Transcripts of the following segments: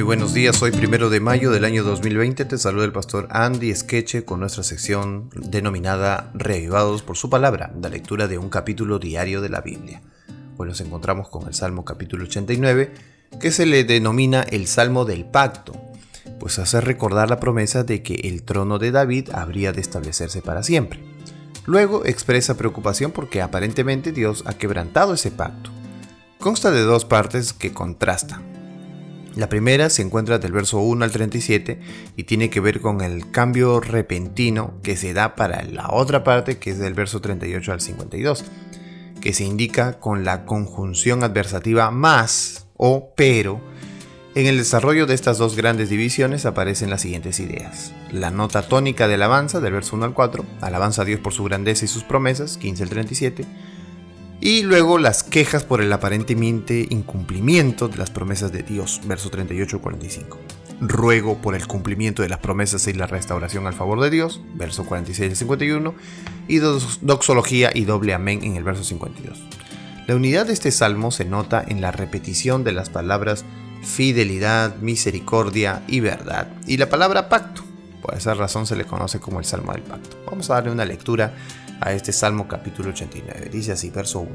Muy buenos días, hoy primero de mayo del año 2020 te saluda el pastor Andy Skeche con nuestra sección denominada Reavivados por su palabra, la lectura de un capítulo diario de la Biblia. Hoy nos encontramos con el Salmo capítulo 89, que se le denomina el Salmo del Pacto, pues hace recordar la promesa de que el trono de David habría de establecerse para siempre. Luego expresa preocupación porque aparentemente Dios ha quebrantado ese pacto. Consta de dos partes que contrastan. La primera se encuentra del verso 1 al 37 y tiene que ver con el cambio repentino que se da para la otra parte que es del verso 38 al 52, que se indica con la conjunción adversativa más o pero. En el desarrollo de estas dos grandes divisiones aparecen las siguientes ideas. La nota tónica de alabanza del verso 1 al 4, alabanza a Dios por su grandeza y sus promesas, 15 al 37, y luego las quejas por el aparentemente incumplimiento de las promesas de Dios, verso 38 45. Ruego por el cumplimiento de las promesas y la restauración al favor de Dios, verso 46 al 51. Y doxología y doble amén en el verso 52. La unidad de este salmo se nota en la repetición de las palabras fidelidad, misericordia y verdad, y la palabra pacto. Por esa razón se le conoce como el Salmo del Pacto. Vamos a darle una lectura a este Salmo capítulo 89. Dice así, verso 1.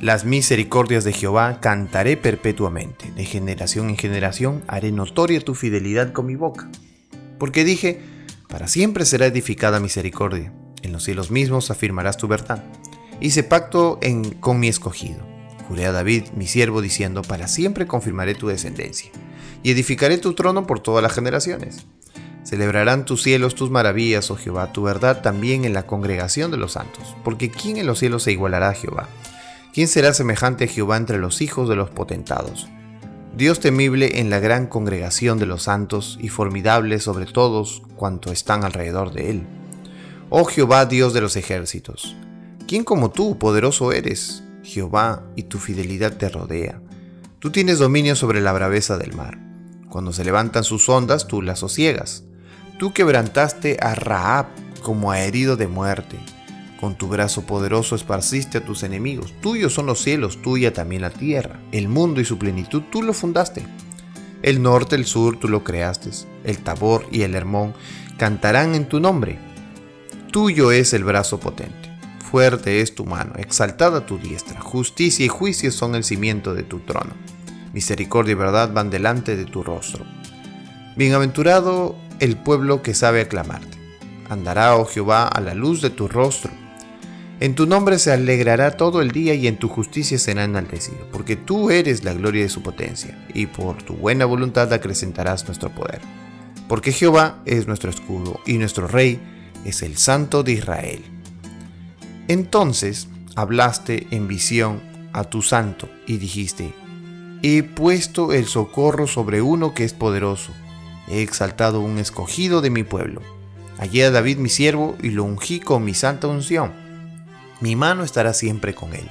Las misericordias de Jehová cantaré perpetuamente, de generación en generación haré notoria tu fidelidad con mi boca. Porque dije, para siempre será edificada misericordia, en los cielos mismos afirmarás tu verdad. Hice pacto en, con mi escogido. Juré a David, mi siervo, diciendo, para siempre confirmaré tu descendencia, y edificaré tu trono por todas las generaciones. Celebrarán tus cielos tus maravillas, oh Jehová, tu verdad también en la congregación de los santos. Porque ¿quién en los cielos se igualará a Jehová? ¿Quién será semejante a Jehová entre los hijos de los potentados? Dios temible en la gran congregación de los santos y formidable sobre todos cuanto están alrededor de él. Oh Jehová, Dios de los ejércitos, ¿quién como tú, poderoso eres? Jehová, y tu fidelidad te rodea. Tú tienes dominio sobre la braveza del mar. Cuando se levantan sus ondas, tú las sosiegas. Tú quebrantaste a Raab como a herido de muerte. Con tu brazo poderoso esparciste a tus enemigos. Tuyos son los cielos, tuya también la tierra. El mundo y su plenitud tú lo fundaste. El norte, el sur, tú lo creaste. El Tabor y el Hermón cantarán en tu nombre. Tuyo es el brazo potente. Fuerte es tu mano, exaltada tu diestra. Justicia y juicio son el cimiento de tu trono. Misericordia y verdad van delante de tu rostro. Bienaventurado el pueblo que sabe aclamarte. Andará, oh Jehová, a la luz de tu rostro. En tu nombre se alegrará todo el día y en tu justicia será enaltecido, porque tú eres la gloria de su potencia, y por tu buena voluntad acrecentarás nuestro poder. Porque Jehová es nuestro escudo, y nuestro rey es el Santo de Israel. Entonces hablaste en visión a tu santo, y dijiste, He puesto el socorro sobre uno que es poderoso he exaltado un escogido de mi pueblo. Hallé a David mi siervo y lo ungí con mi santa unción. Mi mano estará siempre con él.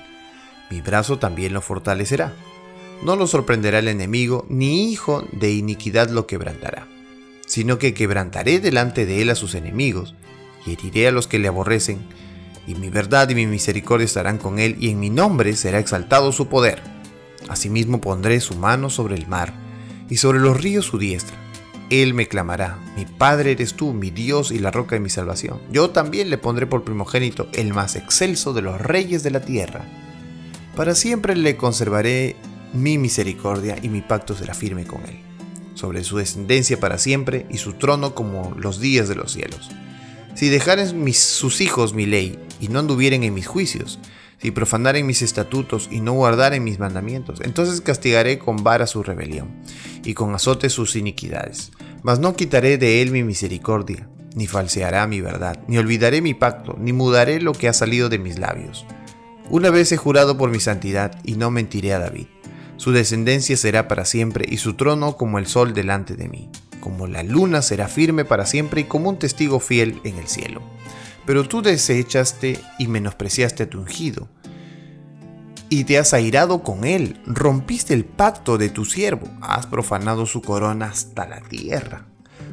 Mi brazo también lo fortalecerá. No lo sorprenderá el enemigo, ni hijo de iniquidad lo quebrantará, sino que quebrantaré delante de él a sus enemigos, y heriré a los que le aborrecen, y mi verdad y mi misericordia estarán con él, y en mi nombre será exaltado su poder. Asimismo pondré su mano sobre el mar, y sobre los ríos su diestra él me clamará, mi Padre eres tú, mi Dios y la roca de mi salvación. Yo también le pondré por primogénito, el más excelso de los reyes de la tierra. Para siempre le conservaré mi misericordia y mi pacto será firme con él, sobre su descendencia para siempre y su trono como los días de los cielos. Si dejaren mis, sus hijos mi ley y no anduvieren en mis juicios, si profanaren mis estatutos y no guardaren mis mandamientos, entonces castigaré con vara su rebelión y con azote sus iniquidades. Mas no quitaré de él mi misericordia, ni falseará mi verdad, ni olvidaré mi pacto, ni mudaré lo que ha salido de mis labios. Una vez he jurado por mi santidad, y no mentiré a David. Su descendencia será para siempre, y su trono como el sol delante de mí. Como la luna será firme para siempre y como un testigo fiel en el cielo. Pero tú desechaste y menospreciaste a tu ungido, y te has airado con él, rompiste el pacto de tu siervo, has profanado su corona hasta la tierra,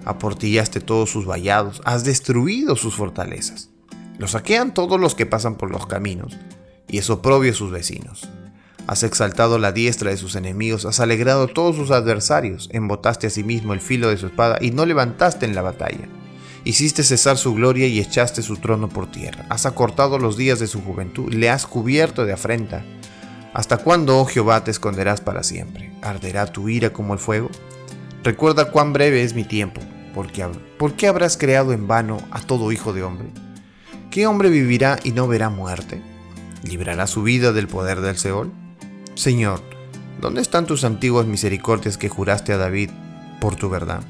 aportillaste todos sus vallados, has destruido sus fortalezas. Lo saquean todos los que pasan por los caminos, y es oprobio sus vecinos. Has exaltado la diestra de sus enemigos, has alegrado a todos sus adversarios, embotaste a sí mismo el filo de su espada y no levantaste en la batalla. Hiciste cesar su gloria y echaste su trono por tierra. Has acortado los días de su juventud, le has cubierto de afrenta. ¿Hasta cuándo, oh Jehová, te esconderás para siempre? ¿Arderá tu ira como el fuego? Recuerda cuán breve es mi tiempo, ¿por qué habrás creado en vano a todo hijo de hombre? ¿Qué hombre vivirá y no verá muerte? ¿Librará su vida del poder del Seol? Señor, ¿dónde están tus antiguas misericordias que juraste a David por tu verdad?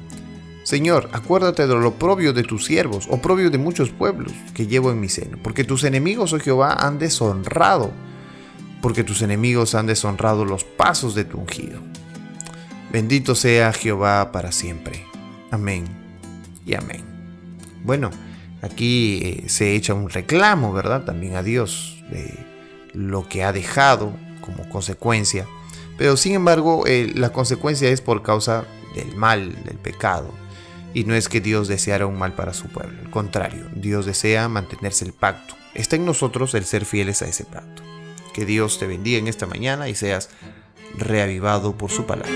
Señor, acuérdate de lo propio de tus siervos, o propio de muchos pueblos que llevo en mi seno, porque tus enemigos, oh Jehová, han deshonrado, porque tus enemigos han deshonrado los pasos de tu ungido. Bendito sea Jehová para siempre. Amén y amén. Bueno, aquí eh, se echa un reclamo, ¿verdad? También a Dios de lo que ha dejado como consecuencia. Pero sin embargo, eh, la consecuencia es por causa del mal, del pecado. Y no es que Dios deseara un mal para su pueblo. Al contrario, Dios desea mantenerse el pacto. Está en nosotros el ser fieles a ese pacto. Que Dios te bendiga en esta mañana y seas reavivado por su palabra.